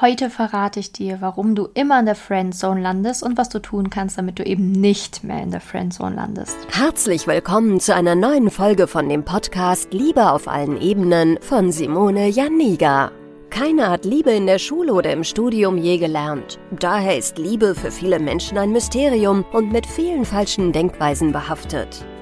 Heute verrate ich dir, warum du immer in der Friendzone landest und was du tun kannst, damit du eben nicht mehr in der Friendzone landest. Herzlich willkommen zu einer neuen Folge von dem Podcast Liebe auf allen Ebenen von Simone Janiga. Keiner hat Liebe in der Schule oder im Studium je gelernt. Daher ist Liebe für viele Menschen ein Mysterium und mit vielen falschen Denkweisen behaftet.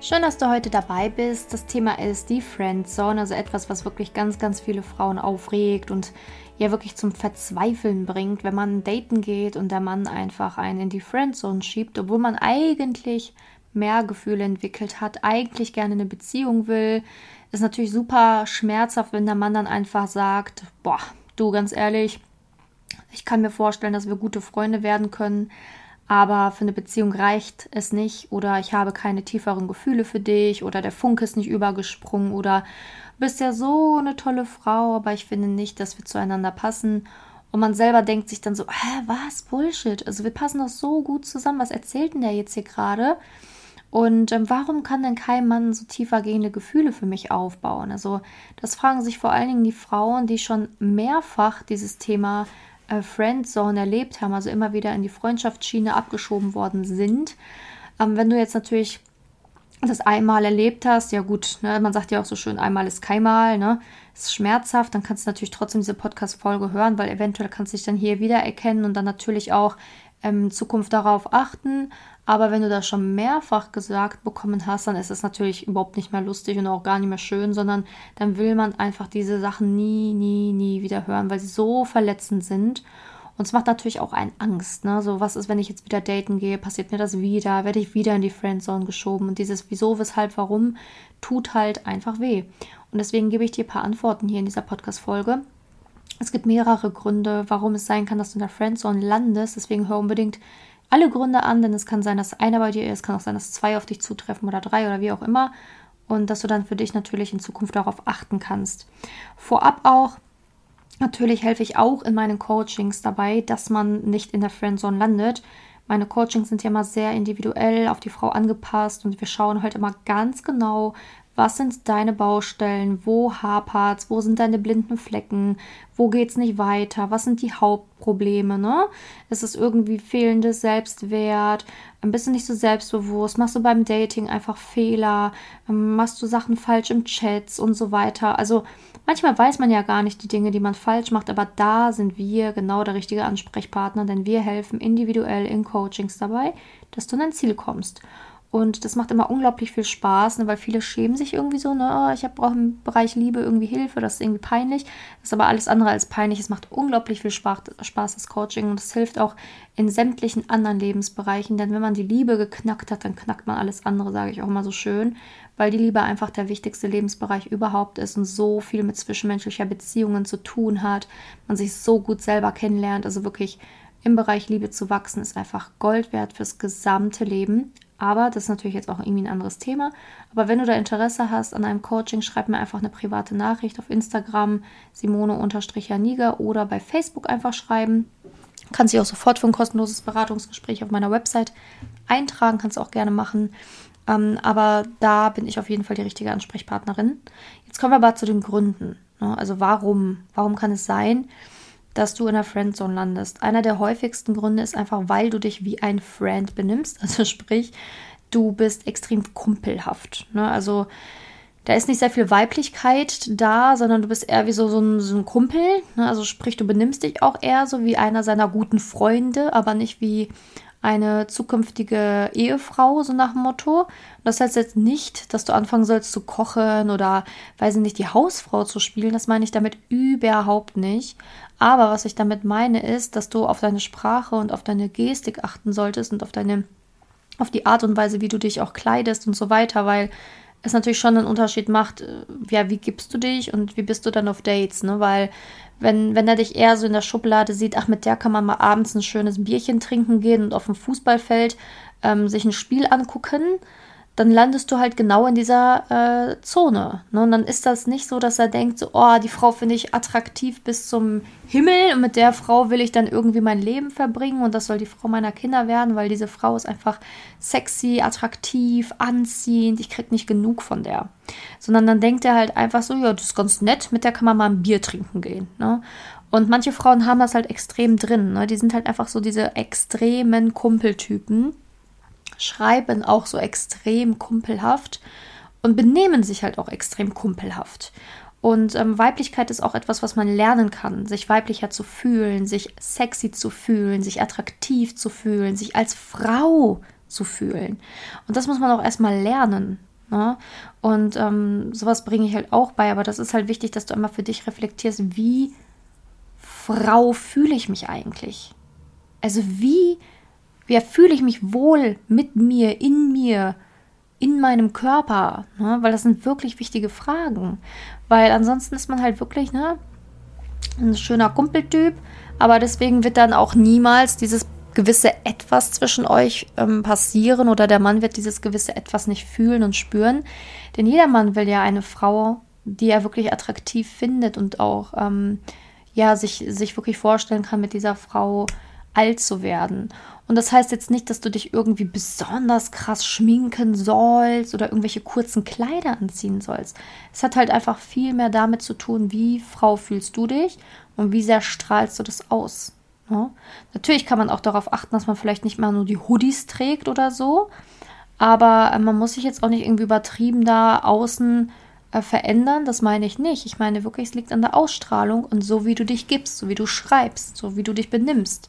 Schön, dass du heute dabei bist. Das Thema ist die Friendzone, also etwas, was wirklich ganz, ganz viele Frauen aufregt und ja wirklich zum Verzweifeln bringt, wenn man daten geht und der Mann einfach einen in die Friendzone schiebt, obwohl man eigentlich mehr Gefühle entwickelt hat, eigentlich gerne eine Beziehung will. Ist natürlich super schmerzhaft, wenn der Mann dann einfach sagt, boah, du ganz ehrlich, ich kann mir vorstellen, dass wir gute Freunde werden können, aber für eine Beziehung reicht es nicht oder ich habe keine tieferen Gefühle für dich oder der Funke ist nicht übergesprungen oder bist ja so eine tolle Frau, aber ich finde nicht, dass wir zueinander passen. Und man selber denkt sich dann so, hä, was? Bullshit. Also wir passen doch so gut zusammen. Was erzählt denn der jetzt hier gerade? Und ähm, warum kann denn kein Mann so tiefer gehende Gefühle für mich aufbauen? Also das fragen sich vor allen Dingen die Frauen, die schon mehrfach dieses Thema äh, Friendzone erlebt haben, also immer wieder in die Freundschaftsschiene abgeschoben worden sind. Ähm, wenn du jetzt natürlich das einmal erlebt hast, ja gut, ne, man sagt ja auch so schön, einmal ist keinmal, ne, ist schmerzhaft, dann kannst du natürlich trotzdem diese Podcast-Folge hören, weil eventuell kannst du dich dann hier wiedererkennen und dann natürlich auch ähm, in Zukunft darauf achten. Aber wenn du das schon mehrfach gesagt bekommen hast, dann ist es natürlich überhaupt nicht mehr lustig und auch gar nicht mehr schön, sondern dann will man einfach diese Sachen nie, nie, nie wieder hören, weil sie so verletzend sind. Und es macht natürlich auch einen Angst. Ne? So, was ist, wenn ich jetzt wieder daten gehe? Passiert mir das wieder? Werde ich wieder in die Friendzone geschoben? Und dieses Wieso, Weshalb, Warum tut halt einfach weh. Und deswegen gebe ich dir ein paar Antworten hier in dieser Podcast-Folge. Es gibt mehrere Gründe, warum es sein kann, dass du in der Friendzone landest. Deswegen hör unbedingt alle Gründe an, denn es kann sein, dass einer bei dir ist, kann auch sein, dass zwei auf dich zutreffen oder drei oder wie auch immer. Und dass du dann für dich natürlich in Zukunft darauf achten kannst. Vorab auch, natürlich helfe ich auch in meinen Coachings dabei, dass man nicht in der Friendzone landet. Meine Coachings sind ja immer sehr individuell auf die Frau angepasst und wir schauen halt immer ganz genau, was sind deine Baustellen? Wo hapert's? Wo sind deine blinden Flecken? Wo geht's nicht weiter? Was sind die Hauptprobleme? Ne? Ist es irgendwie fehlendes Selbstwert? Ein bisschen nicht so selbstbewusst? Machst du beim Dating einfach Fehler? Ähm, machst du Sachen falsch im Chats und so weiter? Also manchmal weiß man ja gar nicht die Dinge, die man falsch macht, aber da sind wir genau der richtige Ansprechpartner, denn wir helfen individuell in Coachings dabei, dass du an dein Ziel kommst. Und das macht immer unglaublich viel Spaß, ne, weil viele schämen sich irgendwie so, ne, oh, ich brauche im Bereich Liebe irgendwie Hilfe, das ist irgendwie peinlich. Das ist aber alles andere als peinlich. Es macht unglaublich viel Spaß, das Coaching und es hilft auch in sämtlichen anderen Lebensbereichen, denn wenn man die Liebe geknackt hat, dann knackt man alles andere, sage ich auch immer so schön, weil die Liebe einfach der wichtigste Lebensbereich überhaupt ist und so viel mit zwischenmenschlicher Beziehungen zu tun hat, man sich so gut selber kennenlernt, also wirklich im Bereich Liebe zu wachsen, ist einfach Gold wert fürs gesamte Leben. Aber das ist natürlich jetzt auch irgendwie ein anderes Thema. Aber wenn du da Interesse hast an einem Coaching, schreib mir einfach eine private Nachricht auf Instagram simone-janiga oder bei Facebook einfach schreiben. Kannst dich auch sofort für ein kostenloses Beratungsgespräch auf meiner Website eintragen, kannst du auch gerne machen. Ähm, aber da bin ich auf jeden Fall die richtige Ansprechpartnerin. Jetzt kommen wir aber zu den Gründen. Ne? Also warum? Warum kann es sein, du in der Friendzone landest. Einer der häufigsten Gründe ist einfach, weil du dich wie ein Friend benimmst. Also sprich, du bist extrem kumpelhaft. Ne? Also da ist nicht sehr viel Weiblichkeit da, sondern du bist eher wie so, so, ein, so ein Kumpel. Ne? Also sprich, du benimmst dich auch eher so wie einer seiner guten Freunde, aber nicht wie eine zukünftige Ehefrau, so nach dem Motto. Das heißt jetzt nicht, dass du anfangen sollst zu kochen oder, weiß ich nicht, die Hausfrau zu spielen. Das meine ich damit überhaupt nicht. Aber was ich damit meine ist, dass du auf deine Sprache und auf deine Gestik achten solltest und auf deine auf die Art und Weise, wie du dich auch kleidest und so weiter, weil es natürlich schon einen Unterschied macht, äh, ja, wie gibst du dich und wie bist du dann auf Dates, ne? Weil wenn, wenn er dich eher so in der Schublade sieht, ach, mit der kann man mal abends ein schönes Bierchen trinken gehen und auf dem Fußballfeld ähm, sich ein Spiel angucken, dann landest du halt genau in dieser äh, Zone. Ne? Und dann ist das nicht so, dass er denkt, so, oh, die Frau finde ich attraktiv bis zum Himmel und mit der Frau will ich dann irgendwie mein Leben verbringen und das soll die Frau meiner Kinder werden, weil diese Frau ist einfach sexy, attraktiv, anziehend, ich krieg nicht genug von der. Sondern dann denkt er halt einfach so, ja, das ist ganz nett, mit der kann man mal ein Bier trinken gehen. Ne? Und manche Frauen haben das halt extrem drin. Ne? Die sind halt einfach so diese extremen Kumpeltypen schreiben auch so extrem kumpelhaft und benehmen sich halt auch extrem kumpelhaft. Und ähm, Weiblichkeit ist auch etwas, was man lernen kann, sich weiblicher zu fühlen, sich sexy zu fühlen, sich attraktiv zu fühlen, sich als Frau zu fühlen. Und das muss man auch erstmal lernen. Ne? Und ähm, sowas bringe ich halt auch bei, aber das ist halt wichtig, dass du immer für dich reflektierst, wie Frau fühle ich mich eigentlich? Also wie Wer fühle ich mich wohl mit mir, in mir, in meinem Körper? Ne? Weil das sind wirklich wichtige Fragen. Weil ansonsten ist man halt wirklich ne, ein schöner Kumpeltyp, aber deswegen wird dann auch niemals dieses gewisse Etwas zwischen euch ähm, passieren oder der Mann wird dieses gewisse Etwas nicht fühlen und spüren. Denn jeder Mann will ja eine Frau, die er wirklich attraktiv findet und auch ähm, ja, sich, sich wirklich vorstellen kann, mit dieser Frau alt zu werden. Und das heißt jetzt nicht, dass du dich irgendwie besonders krass schminken sollst oder irgendwelche kurzen Kleider anziehen sollst. Es hat halt einfach viel mehr damit zu tun, wie Frau fühlst du dich und wie sehr strahlst du das aus. Ja? Ne? Natürlich kann man auch darauf achten, dass man vielleicht nicht mal nur die Hoodies trägt oder so. Aber äh, man muss sich jetzt auch nicht irgendwie übertrieben da außen äh, verändern. Das meine ich nicht. Ich meine wirklich, es liegt an der Ausstrahlung und so, wie du dich gibst, so wie du schreibst, so wie du dich benimmst.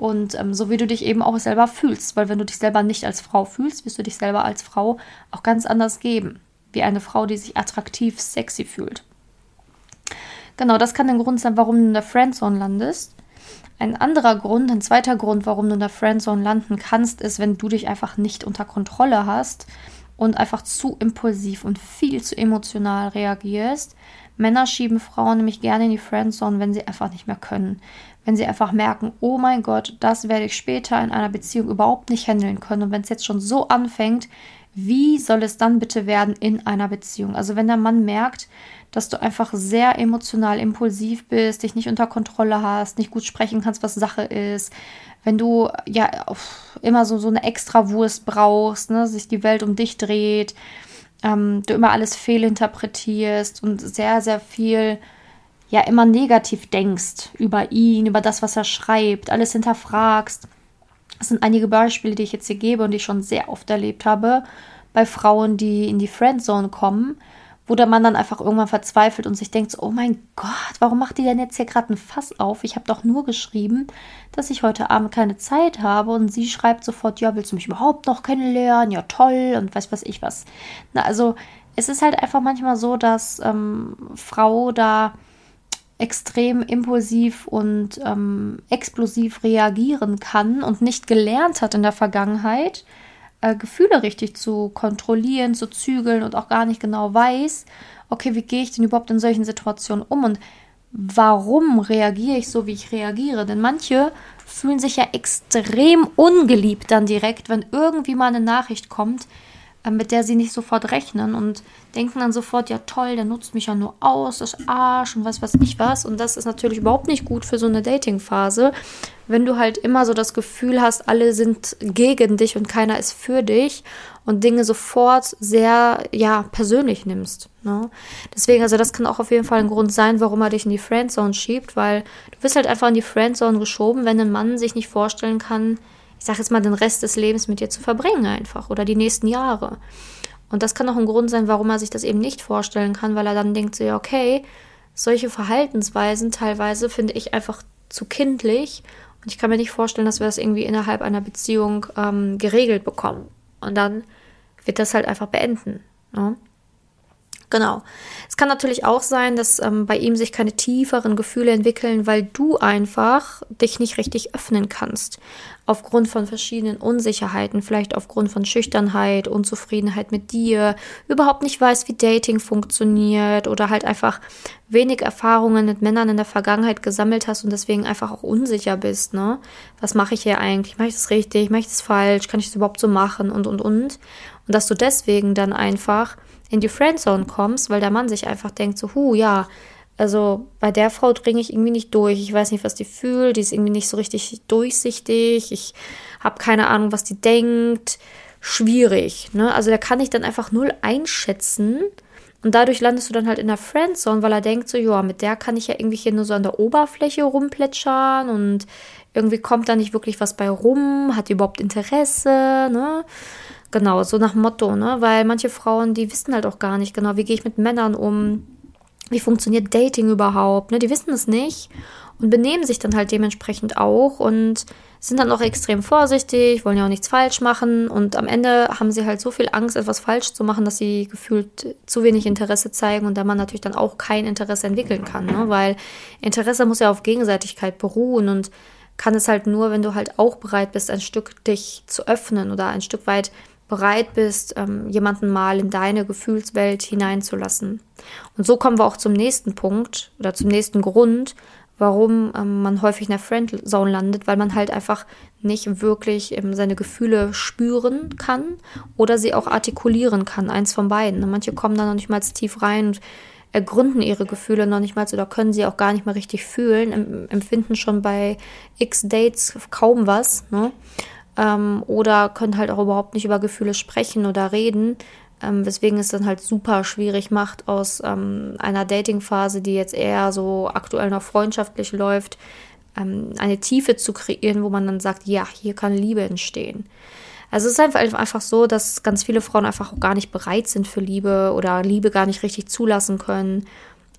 Und ähm, so wie du dich eben auch selber fühlst. Weil wenn du dich selber nicht als Frau fühlst, wirst du dich selber als Frau auch ganz anders geben. Wie eine Frau, die sich attraktiv, sexy fühlt. Genau, das kann der Grund sein, warum du in der Friendzone landest. Ein anderer Grund, ein zweiter Grund, warum du in der Friendzone landen kannst, ist, wenn du dich einfach nicht unter Kontrolle hast und einfach zu impulsiv und viel zu emotional reagierst. Männer schieben Frauen nämlich gerne in die Friendzone, wenn sie einfach nicht mehr können wenn sie einfach merken, oh mein Gott, das werde ich später in einer Beziehung überhaupt nicht handeln können. Und wenn es jetzt schon so anfängt, wie soll es dann bitte werden in einer Beziehung? Also wenn der Mann merkt, dass du einfach sehr emotional impulsiv bist, dich nicht unter Kontrolle hast, nicht gut sprechen kannst, was Sache ist, wenn du ja immer so, so eine Extrawurst brauchst, ne, sich die Welt um dich dreht, ähm, du immer alles fehlinterpretierst und sehr, sehr viel ja immer negativ denkst über ihn, über das, was er schreibt, alles hinterfragst. Das sind einige Beispiele, die ich jetzt hier gebe und die ich schon sehr oft erlebt habe bei Frauen, die in die Friendzone kommen, wo der Mann dann einfach irgendwann verzweifelt und sich denkt, so, oh mein Gott, warum macht die denn jetzt hier gerade ein Fass auf? Ich habe doch nur geschrieben, dass ich heute Abend keine Zeit habe und sie schreibt sofort, ja, willst du mich überhaupt noch kennenlernen? Ja, toll und weiß was ich was. Na, also es ist halt einfach manchmal so, dass ähm, Frau da extrem impulsiv und ähm, explosiv reagieren kann und nicht gelernt hat in der Vergangenheit, äh, Gefühle richtig zu kontrollieren, zu zügeln und auch gar nicht genau weiß, okay, wie gehe ich denn überhaupt in solchen Situationen um und warum reagiere ich so, wie ich reagiere? Denn manche fühlen sich ja extrem ungeliebt dann direkt, wenn irgendwie mal eine Nachricht kommt, mit der sie nicht sofort rechnen und denken dann sofort, ja toll, der nutzt mich ja nur aus, das Arsch und was weiß ich was. Und das ist natürlich überhaupt nicht gut für so eine Dating-Phase, wenn du halt immer so das Gefühl hast, alle sind gegen dich und keiner ist für dich und Dinge sofort sehr, ja, persönlich nimmst. Ne? Deswegen, also das kann auch auf jeden Fall ein Grund sein, warum er dich in die Friendzone schiebt, weil du wirst halt einfach in die Friendzone geschoben, wenn ein Mann sich nicht vorstellen kann, ich sage jetzt mal, den Rest des Lebens mit dir zu verbringen einfach oder die nächsten Jahre. Und das kann auch ein Grund sein, warum er sich das eben nicht vorstellen kann, weil er dann denkt so, ja, okay, solche Verhaltensweisen teilweise finde ich einfach zu kindlich und ich kann mir nicht vorstellen, dass wir das irgendwie innerhalb einer Beziehung ähm, geregelt bekommen. Und dann wird das halt einfach beenden. Ne? Genau. Es kann natürlich auch sein, dass ähm, bei ihm sich keine tieferen Gefühle entwickeln, weil du einfach dich nicht richtig öffnen kannst. aufgrund von verschiedenen Unsicherheiten, vielleicht aufgrund von Schüchternheit, Unzufriedenheit mit dir, überhaupt nicht weißt, wie Dating funktioniert oder halt einfach wenig Erfahrungen mit Männern in der Vergangenheit gesammelt hast und deswegen einfach auch unsicher bist, ne? Was mache ich hier eigentlich? Mache ich das richtig? Mache ich das falsch? Kann ich das überhaupt so machen? Und, und, und. Und dass du deswegen dann einfach in die Friendzone kommst, weil der Mann sich einfach denkt so, hu, ja, also bei der Frau dringe ich irgendwie nicht durch. Ich weiß nicht, was die fühlt. Die ist irgendwie nicht so richtig durchsichtig. Ich habe keine Ahnung, was die denkt. Schwierig. Ne? Also der kann dich dann einfach null einschätzen. Und dadurch landest du dann halt in der Friendzone, weil er denkt so, ja, mit der kann ich ja irgendwie hier nur so an der Oberfläche rumplätschern und irgendwie kommt da nicht wirklich was bei rum, hat überhaupt Interesse, ne? Genau, so nach Motto, ne? Weil manche Frauen, die wissen halt auch gar nicht genau, wie gehe ich mit Männern um, wie funktioniert Dating überhaupt, ne? Die wissen es nicht und benehmen sich dann halt dementsprechend auch und sind dann auch extrem vorsichtig, wollen ja auch nichts falsch machen und am Ende haben sie halt so viel Angst, etwas falsch zu machen, dass sie gefühlt zu wenig Interesse zeigen und da man natürlich dann auch kein Interesse entwickeln kann, ne? weil Interesse muss ja auf Gegenseitigkeit beruhen und kann es halt nur, wenn du halt auch bereit bist, ein Stück dich zu öffnen oder ein Stück weit bereit bist, ähm, jemanden mal in deine Gefühlswelt hineinzulassen. Und so kommen wir auch zum nächsten Punkt oder zum nächsten Grund, warum ähm, man häufig in der Friendzone landet, weil man halt einfach nicht wirklich ähm, seine Gefühle spüren kann oder sie auch artikulieren kann, eins von beiden. Manche kommen da noch nicht mal tief rein und ergründen ihre Gefühle noch nicht mal oder können sie auch gar nicht mehr richtig fühlen, empfinden schon bei x Dates kaum was. Ne? Ähm, oder können halt auch überhaupt nicht über Gefühle sprechen oder reden, ähm, weswegen es dann halt super schwierig macht, aus ähm, einer Datingphase, die jetzt eher so aktuell noch freundschaftlich läuft, ähm, eine Tiefe zu kreieren, wo man dann sagt, ja, hier kann Liebe entstehen. Also es ist einfach, einfach so, dass ganz viele Frauen einfach auch gar nicht bereit sind für Liebe oder Liebe gar nicht richtig zulassen können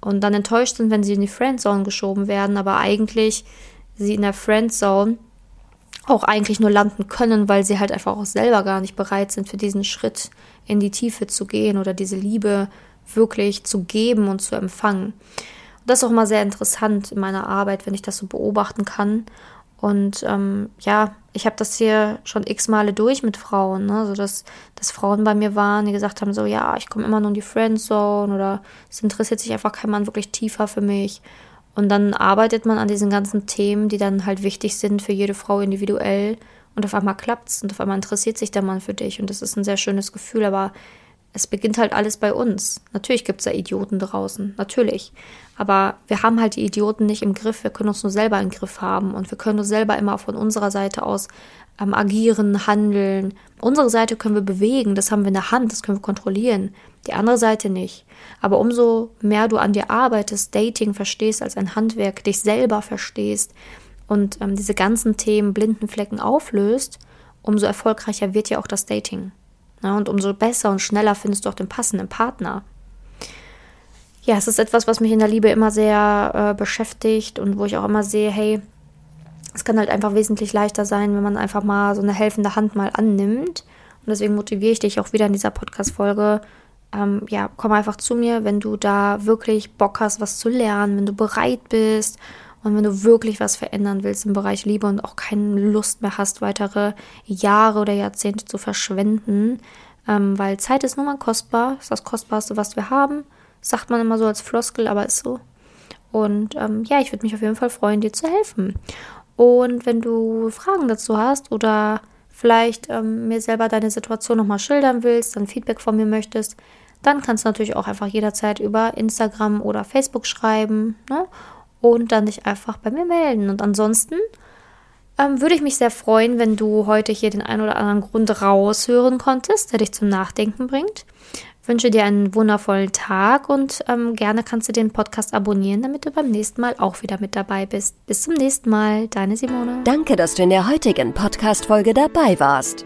und dann enttäuscht sind, wenn sie in die Friendzone geschoben werden, aber eigentlich sie in der Friendzone auch eigentlich nur landen können, weil sie halt einfach auch selber gar nicht bereit sind, für diesen Schritt in die Tiefe zu gehen oder diese Liebe wirklich zu geben und zu empfangen. Und das ist auch mal sehr interessant in meiner Arbeit, wenn ich das so beobachten kann. Und ähm, ja, ich habe das hier schon x Male durch mit Frauen, ne? so dass, dass Frauen bei mir waren, die gesagt haben, so ja, ich komme immer nur in die Friendzone oder es interessiert sich einfach kein Mann wirklich tiefer für mich. Und dann arbeitet man an diesen ganzen Themen, die dann halt wichtig sind für jede Frau individuell. Und auf einmal klappt's und auf einmal interessiert sich der Mann für dich. Und das ist ein sehr schönes Gefühl, aber es beginnt halt alles bei uns. Natürlich gibt's da Idioten draußen, natürlich. Aber wir haben halt die Idioten nicht im Griff. Wir können uns nur selber im Griff haben und wir können uns selber immer von unserer Seite aus ähm, agieren, handeln. Unsere Seite können wir bewegen, das haben wir in der Hand, das können wir kontrollieren. Die andere Seite nicht. Aber umso mehr du an dir arbeitest, Dating verstehst als ein Handwerk, dich selber verstehst und ähm, diese ganzen Themen, blinden Flecken auflöst, umso erfolgreicher wird ja auch das Dating. Ja, und umso besser und schneller findest du auch den passenden Partner. Ja, es ist etwas, was mich in der Liebe immer sehr äh, beschäftigt und wo ich auch immer sehe, hey, es kann halt einfach wesentlich leichter sein, wenn man einfach mal so eine helfende Hand mal annimmt. Und deswegen motiviere ich dich auch wieder in dieser Podcast-Folge. Ähm, ja, komm einfach zu mir, wenn du da wirklich Bock hast, was zu lernen, wenn du bereit bist und wenn du wirklich was verändern willst im Bereich Liebe und auch keine Lust mehr hast, weitere Jahre oder Jahrzehnte zu verschwenden. Ähm, weil Zeit ist nun mal kostbar, ist das Kostbarste, was wir haben. sagt man immer so als Floskel, aber ist so. Und ähm, ja, ich würde mich auf jeden Fall freuen, dir zu helfen. Und wenn du Fragen dazu hast oder vielleicht ähm, mir selber deine Situation nochmal schildern willst, dann Feedback von mir möchtest, dann kannst du natürlich auch einfach jederzeit über Instagram oder Facebook schreiben ne? und dann dich einfach bei mir melden. Und ansonsten ähm, würde ich mich sehr freuen, wenn du heute hier den einen oder anderen Grund raushören konntest, der dich zum Nachdenken bringt wünsche dir einen wundervollen Tag und ähm, gerne kannst du den Podcast abonnieren, damit du beim nächsten Mal auch wieder mit dabei bist. Bis zum nächsten Mal, deine Simone. Danke, dass du in der heutigen Podcast-Folge dabei warst.